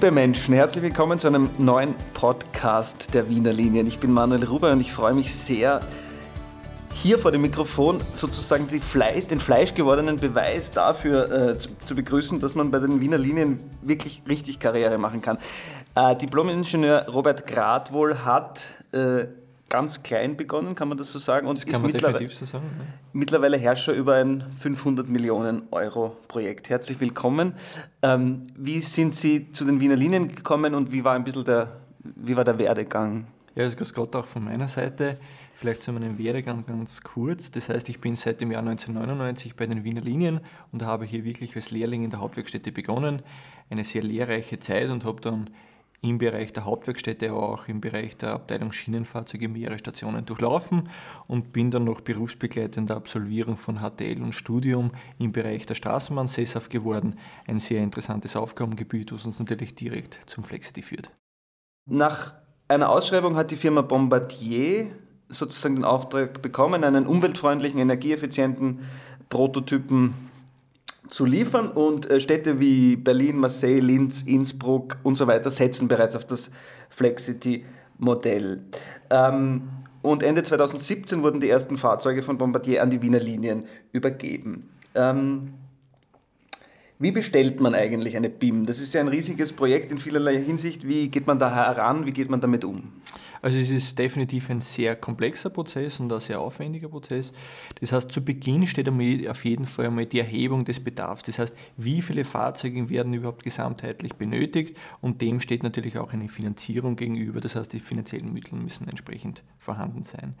Liebe Menschen, herzlich willkommen zu einem neuen Podcast der Wiener Linien. Ich bin Manuel Ruber und ich freue mich sehr, hier vor dem Mikrofon sozusagen Fleisch, den fleischgewordenen Beweis dafür äh, zu, zu, begrüßen, dass man bei den Wiener Linien wirklich richtig Karriere machen kann. Äh, Diplom-Ingenieur Robert Gradwohl hat äh, ganz klein begonnen, kann man das so sagen? Und das man definitiv so sagen. Ja. Mittlerweile Herrscher über ein 500 Millionen Euro Projekt. Herzlich willkommen. Ähm, wie sind Sie zu den Wiener Linien gekommen und wie war ein bisschen der, wie war der Werdegang? Ja, das ist gerade auch von meiner Seite. Vielleicht zu meinem Werdegang ganz kurz. Das heißt, ich bin seit dem Jahr 1999 bei den Wiener Linien und habe hier wirklich als Lehrling in der Hauptwerkstätte begonnen. Eine sehr lehrreiche Zeit und habe dann im Bereich der Hauptwerkstätte, aber auch im Bereich der Abteilung Schienenfahrzeuge mehrere Stationen durchlaufen und bin dann noch berufsbegleitender Absolvierung von HTL und Studium im Bereich der Straßenbahn sesshaft geworden. Ein sehr interessantes Aufgabengebiet, was uns natürlich direkt zum Flexity führt. Nach einer Ausschreibung hat die Firma Bombardier sozusagen den Auftrag bekommen, einen umweltfreundlichen, energieeffizienten Prototypen zu liefern und äh, Städte wie Berlin, Marseille, Linz, Innsbruck und so weiter setzen bereits auf das Flexity-Modell. Ähm, und Ende 2017 wurden die ersten Fahrzeuge von Bombardier an die Wiener Linien übergeben. Ähm, wie bestellt man eigentlich eine BIM? Das ist ja ein riesiges Projekt in vielerlei Hinsicht. Wie geht man da heran? Wie geht man damit um? Also es ist definitiv ein sehr komplexer Prozess und ein sehr aufwendiger Prozess. Das heißt, zu Beginn steht auf jeden Fall einmal die Erhebung des Bedarfs. Das heißt, wie viele Fahrzeuge werden überhaupt gesamtheitlich benötigt und dem steht natürlich auch eine Finanzierung gegenüber. Das heißt, die finanziellen Mittel müssen entsprechend vorhanden sein.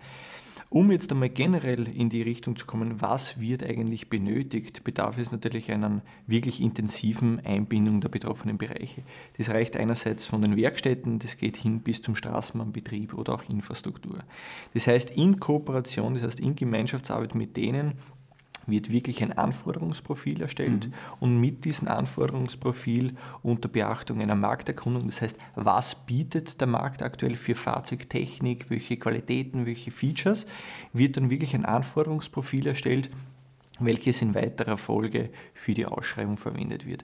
Um jetzt einmal generell in die Richtung zu kommen, was wird eigentlich benötigt, bedarf es natürlich einer wirklich intensiven Einbindung der betroffenen Bereiche. Das reicht einerseits von den Werkstätten, das geht hin bis zum Straßenbahnbetrieb oder auch Infrastruktur. Das heißt, in Kooperation, das heißt in Gemeinschaftsarbeit mit denen, wird wirklich ein Anforderungsprofil erstellt mhm. und mit diesem Anforderungsprofil unter Beachtung einer Markterkundung, das heißt, was bietet der Markt aktuell für Fahrzeugtechnik, welche Qualitäten, welche Features, wird dann wirklich ein Anforderungsprofil erstellt, welches in weiterer Folge für die Ausschreibung verwendet wird.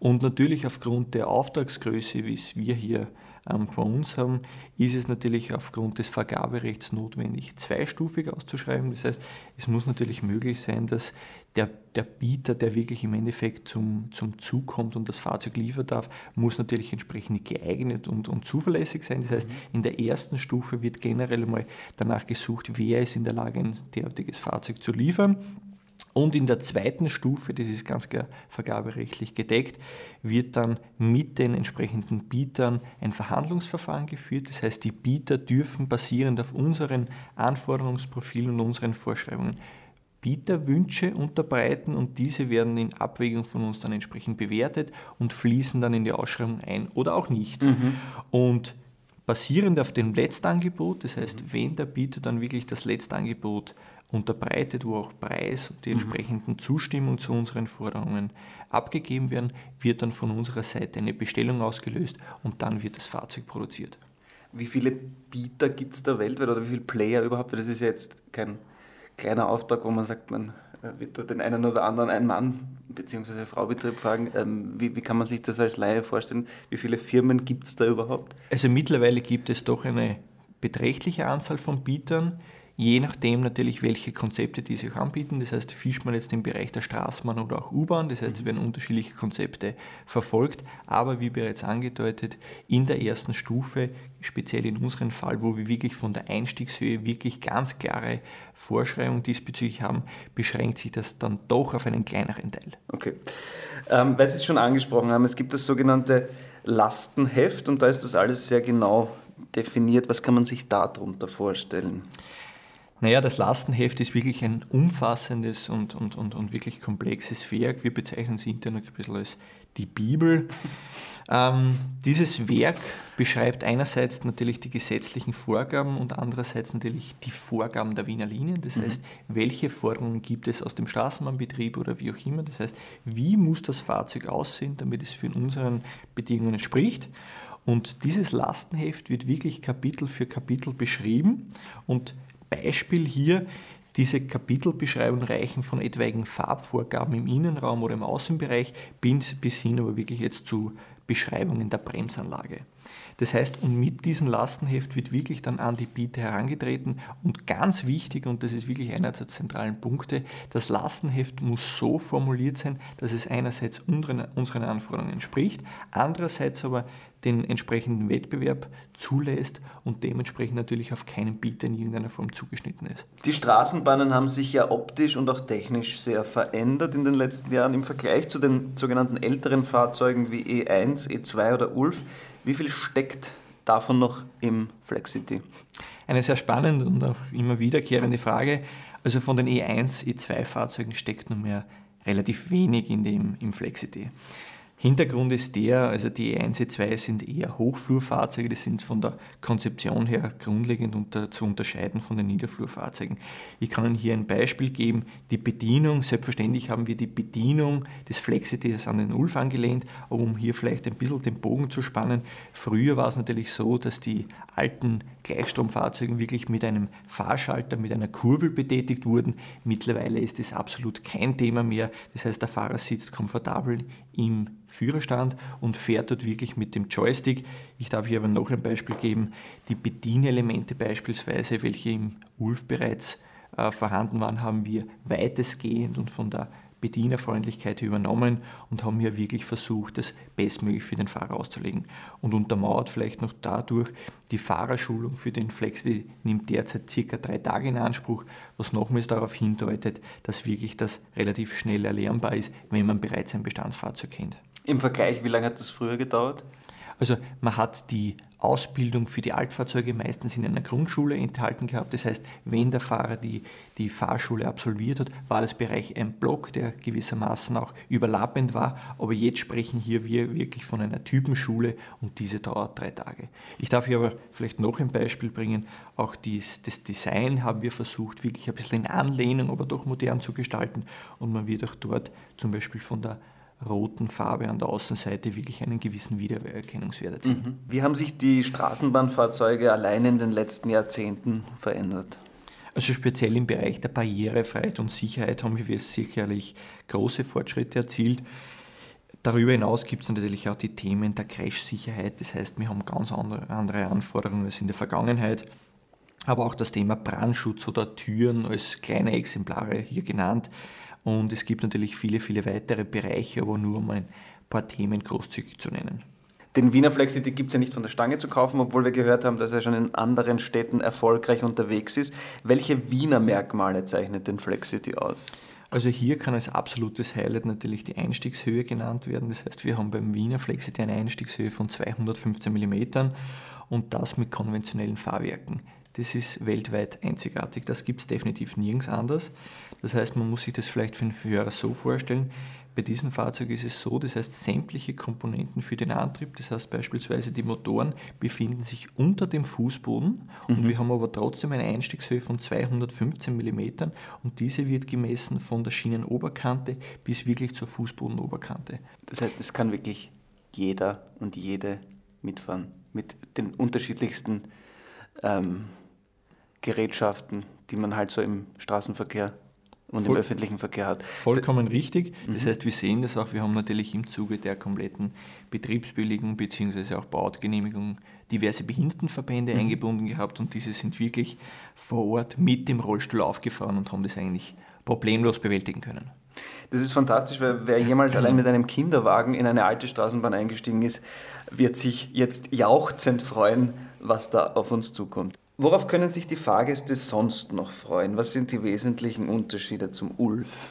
Und natürlich aufgrund der Auftragsgröße, wie es wir hier ähm, vor uns haben, ist es natürlich aufgrund des Vergaberechts notwendig, zweistufig auszuschreiben. Das heißt, es muss natürlich möglich sein, dass der, der Bieter, der wirklich im Endeffekt zum, zum Zug kommt und das Fahrzeug liefern darf, muss natürlich entsprechend geeignet und, und zuverlässig sein. Das heißt, in der ersten Stufe wird generell mal danach gesucht, wer ist in der Lage, ein derartiges Fahrzeug zu liefern. Und in der zweiten Stufe, das ist ganz klar vergaberechtlich gedeckt, wird dann mit den entsprechenden Bietern ein Verhandlungsverfahren geführt. Das heißt, die Bieter dürfen basierend auf unseren Anforderungsprofilen und unseren Vorschreibungen Bieterwünsche unterbreiten und diese werden in Abwägung von uns dann entsprechend bewertet und fließen dann in die Ausschreibung ein oder auch nicht. Mhm. Und basierend auf dem Letztangebot, das heißt, wenn der Bieter dann wirklich das Letztangebot unterbreitet, wo auch Preis und die mhm. entsprechenden Zustimmung zu unseren Forderungen abgegeben werden, wird dann von unserer Seite eine Bestellung ausgelöst und dann wird das Fahrzeug produziert. Wie viele Bieter gibt es da weltweit oder wie viele Player überhaupt? Das ist ja jetzt kein kleiner Auftrag, wo man sagt, man äh, wird da den einen oder anderen ein Mann bzw. Frau-Betrieb fragen. Ähm, wie, wie, kann man sich das als Laie vorstellen? Wie viele Firmen gibt es da überhaupt? Also mittlerweile gibt es doch eine beträchtliche Anzahl von Bietern je nachdem natürlich, welche Konzepte die sich anbieten. Das heißt, fischt man jetzt im Bereich der Straßenbahn oder auch U-Bahn, das heißt, es werden unterschiedliche Konzepte verfolgt, aber wie bereits angedeutet, in der ersten Stufe, speziell in unserem Fall, wo wir wirklich von der Einstiegshöhe wirklich ganz klare Vorschreibungen diesbezüglich haben, beschränkt sich das dann doch auf einen kleineren Teil. Okay. Ähm, weil Sie es schon angesprochen haben, es gibt das sogenannte Lastenheft und da ist das alles sehr genau definiert. Was kann man sich darunter vorstellen? Naja, das Lastenheft ist wirklich ein umfassendes und, und, und, und wirklich komplexes Werk. Wir bezeichnen es intern ein bisschen als die Bibel. Ähm, dieses Werk beschreibt einerseits natürlich die gesetzlichen Vorgaben und andererseits natürlich die Vorgaben der Wiener Linien. Das mhm. heißt, welche Forderungen gibt es aus dem Straßenbahnbetrieb oder wie auch immer. Das heißt, wie muss das Fahrzeug aussehen, damit es für unseren Bedingungen entspricht. Und dieses Lastenheft wird wirklich Kapitel für Kapitel beschrieben und Beispiel hier, diese Kapitelbeschreibungen reichen von etwaigen Farbvorgaben im Innenraum oder im Außenbereich bis hin aber wirklich jetzt zu Beschreibungen der Bremsanlage. Das heißt, und mit diesem Lastenheft wird wirklich dann an die Biete herangetreten und ganz wichtig, und das ist wirklich einer der zentralen Punkte, das Lastenheft muss so formuliert sein, dass es einerseits unseren, unseren Anforderungen entspricht, andererseits aber den entsprechenden Wettbewerb zulässt und dementsprechend natürlich auf keinen Bieter in irgendeiner Form zugeschnitten ist. Die Straßenbahnen haben sich ja optisch und auch technisch sehr verändert in den letzten Jahren im Vergleich zu den sogenannten älteren Fahrzeugen wie E1, E2 oder ULF. Wie viel steckt davon noch im Flexity? Eine sehr spannende und auch immer wiederkehrende Frage. Also von den E1, E2 Fahrzeugen steckt nur mehr relativ wenig in dem, im Flexity. Hintergrund ist der, also die E1, E2 sind eher Hochflurfahrzeuge, die sind von der Konzeption her grundlegend unter, zu unterscheiden von den Niederflurfahrzeugen. Ich kann Ihnen hier ein Beispiel geben, die Bedienung, selbstverständlich haben wir die Bedienung des Flexitys an den Ulf angelehnt, um hier vielleicht ein bisschen den Bogen zu spannen, früher war es natürlich so, dass die alten Gleichstromfahrzeuge wirklich mit einem Fahrschalter, mit einer Kurbel betätigt wurden. Mittlerweile ist das absolut kein Thema mehr, das heißt der Fahrer sitzt komfortabel im Führerstand und fährt dort wirklich mit dem Joystick. Ich darf hier aber noch ein Beispiel geben. Die Bedienelemente beispielsweise, welche im ULF bereits äh, vorhanden waren, haben wir weitestgehend und von der Bedienerfreundlichkeit übernommen und haben hier wirklich versucht, das bestmöglich für den Fahrer auszulegen. Und untermauert vielleicht noch dadurch, die Fahrerschulung für den Flex die nimmt derzeit circa drei Tage in Anspruch, was nochmals darauf hindeutet, dass wirklich das relativ schnell erlernbar ist, wenn man bereits ein Bestandsfahrzeug kennt. Im Vergleich, wie lange hat das früher gedauert? Also man hat die Ausbildung für die Altfahrzeuge meistens in einer Grundschule enthalten gehabt. Das heißt, wenn der Fahrer die, die Fahrschule absolviert hat, war das Bereich ein Block, der gewissermaßen auch überlappend war. Aber jetzt sprechen hier wir wirklich von einer Typenschule und diese dauert drei Tage. Ich darf hier aber vielleicht noch ein Beispiel bringen. Auch dies, das Design haben wir versucht, wirklich ein bisschen in Anlehnung, aber doch modern zu gestalten. Und man wird auch dort zum Beispiel von der roten Farbe an der Außenseite wirklich einen gewissen Wiedererkennungswert erzielen. Mhm. Wie haben sich die Straßenbahnfahrzeuge allein in den letzten Jahrzehnten verändert? Also speziell im Bereich der Barrierefreiheit und Sicherheit haben wir sicherlich große Fortschritte erzielt. Darüber hinaus gibt es natürlich auch die Themen der Crash-Sicherheit. Das heißt, wir haben ganz andere Anforderungen als in der Vergangenheit. Aber auch das Thema Brandschutz oder Türen als kleine Exemplare hier genannt und es gibt natürlich viele, viele weitere Bereiche, aber nur um ein paar Themen großzügig zu nennen. Den Wiener Flexity gibt es ja nicht von der Stange zu kaufen, obwohl wir gehört haben, dass er schon in anderen Städten erfolgreich unterwegs ist. Welche Wiener Merkmale zeichnet den Flexity aus? Also hier kann als absolutes Highlight natürlich die Einstiegshöhe genannt werden. Das heißt, wir haben beim Wiener Flexity eine Einstiegshöhe von 215 mm und das mit konventionellen Fahrwerken. Das ist weltweit einzigartig. Das gibt es definitiv nirgends anders. Das heißt, man muss sich das vielleicht für den Hörer so vorstellen. Bei diesem Fahrzeug ist es so, das heißt, sämtliche Komponenten für den Antrieb, das heißt beispielsweise die Motoren, befinden sich unter dem Fußboden und mhm. wir haben aber trotzdem eine Einstiegshöhe von 215 mm und diese wird gemessen von der Schienenoberkante bis wirklich zur Fußbodenoberkante. Das heißt, es kann wirklich jeder und jede mitfahren mit den unterschiedlichsten ähm, Gerätschaften, die man halt so im Straßenverkehr und Voll, im öffentlichen Verkehr hat. Vollkommen richtig. Das mhm. heißt, wir sehen das auch. Wir haben natürlich im Zuge der kompletten Betriebsbilligung bzw. auch Bautgenehmigung diverse Behindertenverbände mhm. eingebunden gehabt und diese sind wirklich vor Ort mit dem Rollstuhl aufgefahren und haben das eigentlich problemlos bewältigen können. Das ist fantastisch, weil wer jemals allein mit einem Kinderwagen in eine alte Straßenbahn eingestiegen ist, wird sich jetzt jauchzend freuen, was da auf uns zukommt. Worauf können sich die Fahrgäste sonst noch freuen? Was sind die wesentlichen Unterschiede zum ULF?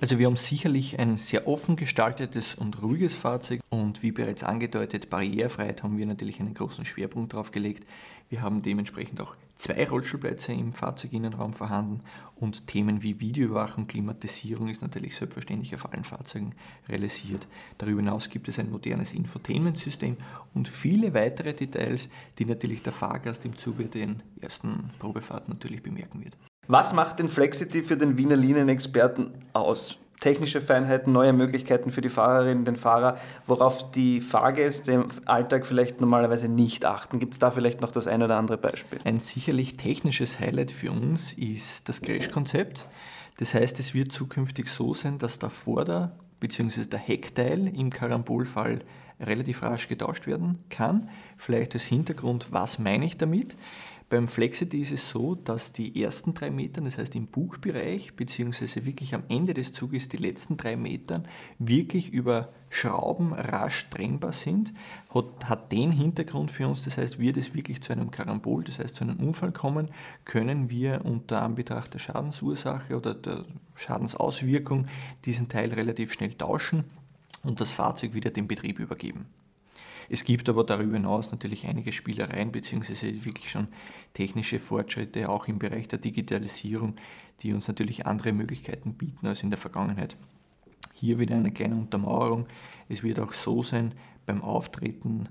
Also wir haben sicherlich ein sehr offen gestaltetes und ruhiges Fahrzeug und wie bereits angedeutet, Barrierefreiheit haben wir natürlich einen großen Schwerpunkt drauf gelegt. Wir haben dementsprechend auch zwei Rollstuhlplätze im Fahrzeuginnenraum vorhanden und Themen wie Videoüberwachung, Klimatisierung ist natürlich selbstverständlich auf allen Fahrzeugen realisiert. Darüber hinaus gibt es ein modernes Infotainment-System und viele weitere Details, die natürlich der Fahrgast im Zuge der ersten Probefahrt natürlich bemerken wird. Was macht den Flexity für den Wiener Linienexperten aus? Technische Feinheiten, neue Möglichkeiten für die Fahrerinnen, den Fahrer, worauf die Fahrgäste im Alltag vielleicht normalerweise nicht achten. Gibt es da vielleicht noch das ein oder andere Beispiel? Ein sicherlich technisches Highlight für uns ist das Crash-Konzept. Das heißt, es wird zukünftig so sein, dass der Vorder- bzw. der Heckteil im Karambolfall relativ rasch getauscht werden kann. Vielleicht als Hintergrund, was meine ich damit? Beim Flexity ist es so, dass die ersten drei Meter, das heißt im Bugbereich, beziehungsweise wirklich am Ende des Zuges die letzten drei Meter, wirklich über Schrauben rasch trennbar sind, hat, hat den Hintergrund für uns, das heißt, wird es wirklich zu einem Karambol, das heißt zu einem Unfall kommen, können wir unter Anbetracht der Schadensursache oder der Schadensauswirkung diesen Teil relativ schnell tauschen und das Fahrzeug wieder dem Betrieb übergeben. Es gibt aber darüber hinaus natürlich einige Spielereien beziehungsweise wirklich schon technische Fortschritte, auch im Bereich der Digitalisierung, die uns natürlich andere Möglichkeiten bieten als in der Vergangenheit. Hier wieder eine kleine Untermauerung. Es wird auch so sein, beim Auftreten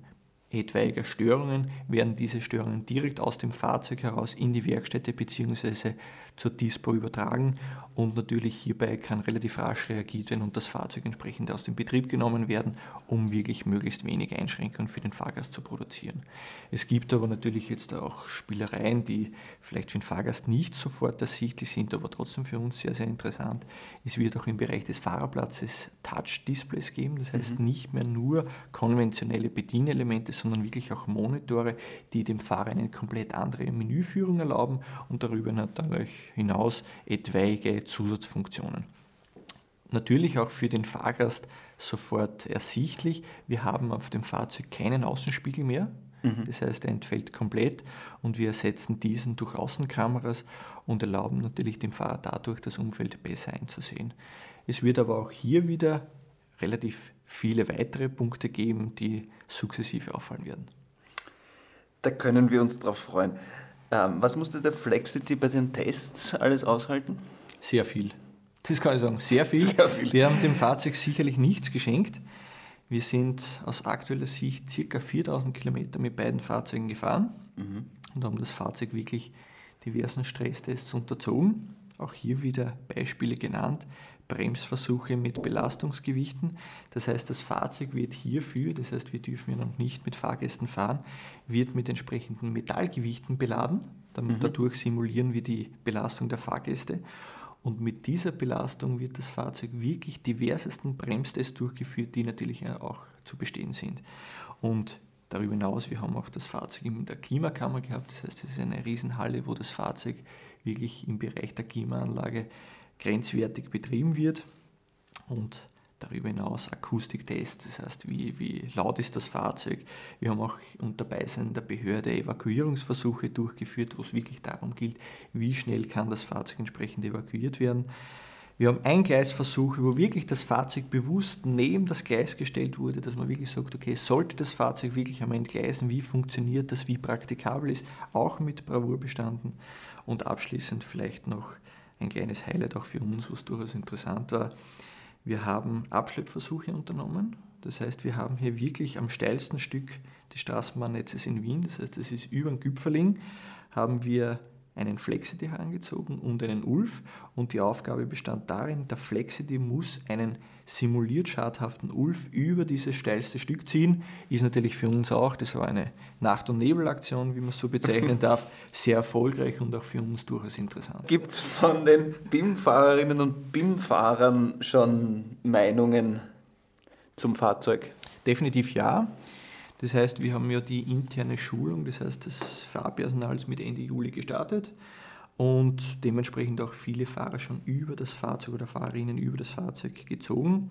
etwaiger Störungen werden diese Störungen direkt aus dem Fahrzeug heraus in die Werkstätte bzw. zur Dispo übertragen und natürlich hierbei kann relativ rasch reagiert werden und das Fahrzeug entsprechend aus dem Betrieb genommen werden, um wirklich möglichst wenig Einschränkungen für den Fahrgast zu produzieren. Es gibt aber natürlich jetzt auch Spielereien, die vielleicht für den Fahrgast nicht sofort ersichtlich sind, aber trotzdem für uns sehr, sehr interessant. Es wird auch im Bereich des Fahrerplatzes Touch-Displays geben, das heißt mhm. nicht mehr nur konventionelle Bedienelemente, sondern wirklich auch Monitore, die dem Fahrer eine komplett andere Menüführung erlauben und darüber hinaus etwaige Zusatzfunktionen. Natürlich auch für den Fahrgast sofort ersichtlich. Wir haben auf dem Fahrzeug keinen Außenspiegel mehr. Mhm. Das heißt, er entfällt komplett und wir ersetzen diesen durch Außenkameras und erlauben natürlich dem Fahrer dadurch, das Umfeld besser einzusehen. Es wird aber auch hier wieder relativ viele weitere Punkte geben, die sukzessive auffallen werden. Da können wir uns drauf freuen. Ähm, was musste der Flexity bei den Tests alles aushalten? Sehr viel. Das kann ich sagen, sehr viel. Sehr viel. Wir haben dem Fahrzeug sicherlich nichts geschenkt. Wir sind aus aktueller Sicht ca. 4000 Kilometer mit beiden Fahrzeugen gefahren mhm. und haben das Fahrzeug wirklich diversen Stresstests unterzogen. Auch hier wieder Beispiele genannt. Bremsversuche mit Belastungsgewichten. Das heißt, das Fahrzeug wird hierfür, das heißt, wir dürfen ja noch nicht mit Fahrgästen fahren, wird mit entsprechenden Metallgewichten beladen. Mhm. Dadurch simulieren wir die Belastung der Fahrgäste. Und mit dieser Belastung wird das Fahrzeug wirklich diversesten Bremstests durchgeführt, die natürlich auch zu bestehen sind. Und darüber hinaus, wir haben auch das Fahrzeug in der Klimakammer gehabt. Das heißt, es ist eine Riesenhalle, wo das Fahrzeug wirklich im Bereich der Klimaanlage grenzwertig betrieben wird und darüber hinaus Akustiktests, das heißt, wie, wie laut ist das Fahrzeug. Wir haben auch unter Beisein der Behörde Evakuierungsversuche durchgeführt, wo es wirklich darum gilt, wie schnell kann das Fahrzeug entsprechend evakuiert werden. Wir haben Eingleisversuche, wo wirklich das Fahrzeug bewusst neben das Gleis gestellt wurde, dass man wirklich sagt, okay, sollte das Fahrzeug wirklich am Entgleisen, wie funktioniert das, wie praktikabel ist, auch mit Bravour bestanden. Und abschließend vielleicht noch ein kleines Highlight auch für uns, was durchaus interessant war. Wir haben Abschleppversuche unternommen. Das heißt, wir haben hier wirklich am steilsten Stück des Straßenbahnnetzes in Wien, das heißt, das ist über den Güpferling, haben wir einen Flexity herangezogen und einen Ulf und die Aufgabe bestand darin, der Flexity muss einen simuliert schadhaften Ulf über dieses steilste Stück ziehen. Ist natürlich für uns auch, das war eine Nacht- und Nebelaktion, wie man es so bezeichnen darf, sehr erfolgreich und auch für uns durchaus interessant. Gibt es von den BIM-Fahrerinnen und BIM-Fahrern schon Meinungen zum Fahrzeug? Definitiv ja. Das heißt, wir haben ja die interne Schulung, das heißt, das Fahrpersonal ist mit Ende Juli gestartet und dementsprechend auch viele Fahrer schon über das Fahrzeug oder Fahrerinnen über das Fahrzeug gezogen.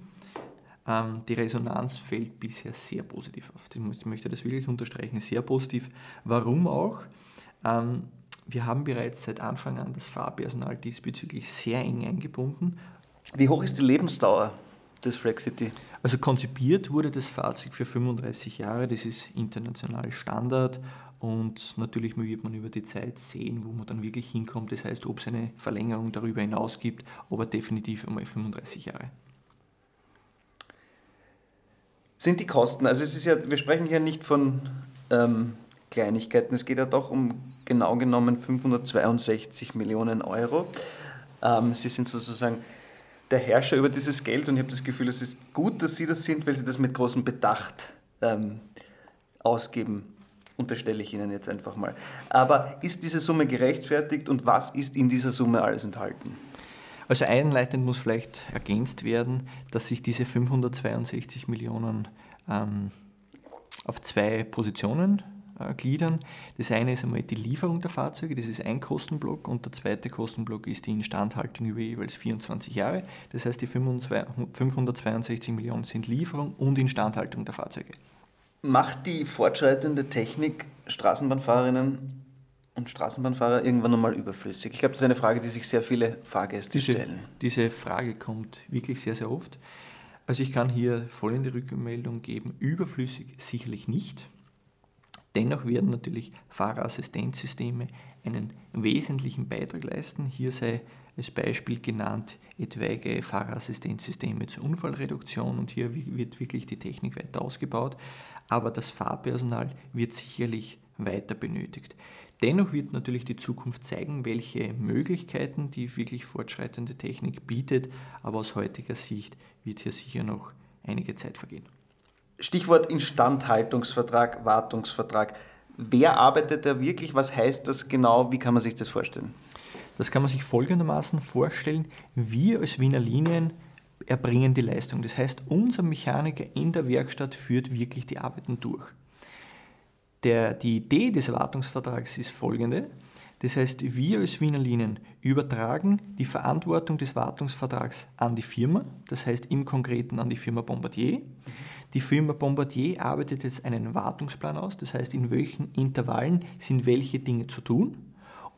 Ähm, die Resonanz fällt bisher sehr positiv auf. Ich möchte das wirklich unterstreichen, sehr positiv. Warum auch? Ähm, wir haben bereits seit Anfang an das Fahrpersonal diesbezüglich sehr eng eingebunden. Wie hoch ist die Lebensdauer des Flexity? Also konzipiert wurde das Fahrzeug für 35 Jahre, das ist international Standard und natürlich wird man über die Zeit sehen, wo man dann wirklich hinkommt. Das heißt, ob es eine Verlängerung darüber hinaus gibt, aber definitiv einmal 35 Jahre. Sind die Kosten, also es ist ja, wir sprechen hier nicht von ähm, Kleinigkeiten, es geht ja doch um genau genommen 562 Millionen Euro. Ähm, Sie sind sozusagen der Herrscher über dieses Geld und ich habe das Gefühl, es ist gut, dass Sie das sind, weil Sie das mit großem Bedacht ähm, ausgeben. Unterstelle ich Ihnen jetzt einfach mal. Aber ist diese Summe gerechtfertigt und was ist in dieser Summe alles enthalten? Also einleitend muss vielleicht ergänzt werden, dass sich diese 562 Millionen ähm, auf zwei Positionen äh, gliedern. Das eine ist einmal die Lieferung der Fahrzeuge, das ist ein Kostenblock und der zweite Kostenblock ist die Instandhaltung über jeweils 24 Jahre. Das heißt, die 562 Millionen sind Lieferung und Instandhaltung der Fahrzeuge. Macht die fortschreitende Technik Straßenbahnfahrerinnen und Straßenbahnfahrer irgendwann einmal überflüssig? Ich glaube, das ist eine Frage, die sich sehr viele Fahrgäste diese, stellen. Diese Frage kommt wirklich sehr, sehr oft. Also ich kann hier folgende Rückmeldung geben, überflüssig sicherlich nicht. Dennoch werden natürlich Fahrerassistenzsysteme einen wesentlichen Beitrag leisten. Hier sei als Beispiel genannt etwaige Fahrerassistenzsysteme zur Unfallreduktion und hier wird wirklich die Technik weiter ausgebaut, aber das Fahrpersonal wird sicherlich weiter benötigt. Dennoch wird natürlich die Zukunft zeigen, welche Möglichkeiten die wirklich fortschreitende Technik bietet, aber aus heutiger Sicht wird hier sicher noch einige Zeit vergehen. Stichwort Instandhaltungsvertrag, Wartungsvertrag. Wer arbeitet da wirklich? Was heißt das genau? Wie kann man sich das vorstellen? Das kann man sich folgendermaßen vorstellen. Wir als Wiener Linien erbringen die Leistung. Das heißt, unser Mechaniker in der Werkstatt führt wirklich die Arbeiten durch. Der, die Idee des Wartungsvertrags ist folgende. Das heißt, wir als Wiener Linien übertragen die Verantwortung des Wartungsvertrags an die Firma, das heißt im Konkreten an die Firma Bombardier. Die Firma Bombardier arbeitet jetzt einen Wartungsplan aus, das heißt, in welchen Intervallen sind welche Dinge zu tun.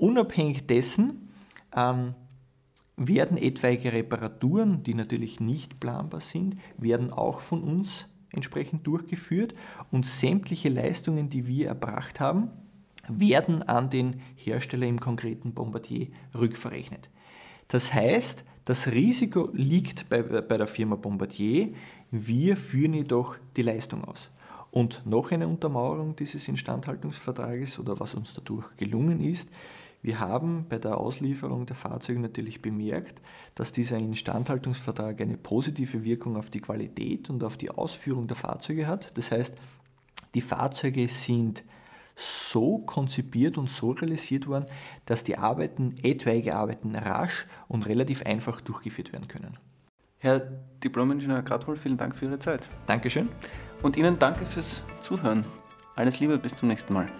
Unabhängig dessen ähm, werden etwaige Reparaturen, die natürlich nicht planbar sind, werden auch von uns entsprechend durchgeführt und sämtliche Leistungen, die wir erbracht haben, werden an den Hersteller im konkreten Bombardier rückverrechnet. Das heißt, das Risiko liegt bei, bei der Firma Bombardier, wir führen jedoch die Leistung aus. Und noch eine Untermauerung dieses Instandhaltungsvertrages oder was uns dadurch gelungen ist, wir haben bei der Auslieferung der Fahrzeuge natürlich bemerkt, dass dieser Instandhaltungsvertrag eine positive Wirkung auf die Qualität und auf die Ausführung der Fahrzeuge hat. Das heißt, die Fahrzeuge sind so konzipiert und so realisiert worden, dass die Arbeiten, etwaige Arbeiten rasch und relativ einfach durchgeführt werden können. Herr Diplom-Ingenieur Gradwohl, vielen Dank für Ihre Zeit. Dankeschön. Und Ihnen danke fürs Zuhören. Alles Liebe, bis zum nächsten Mal.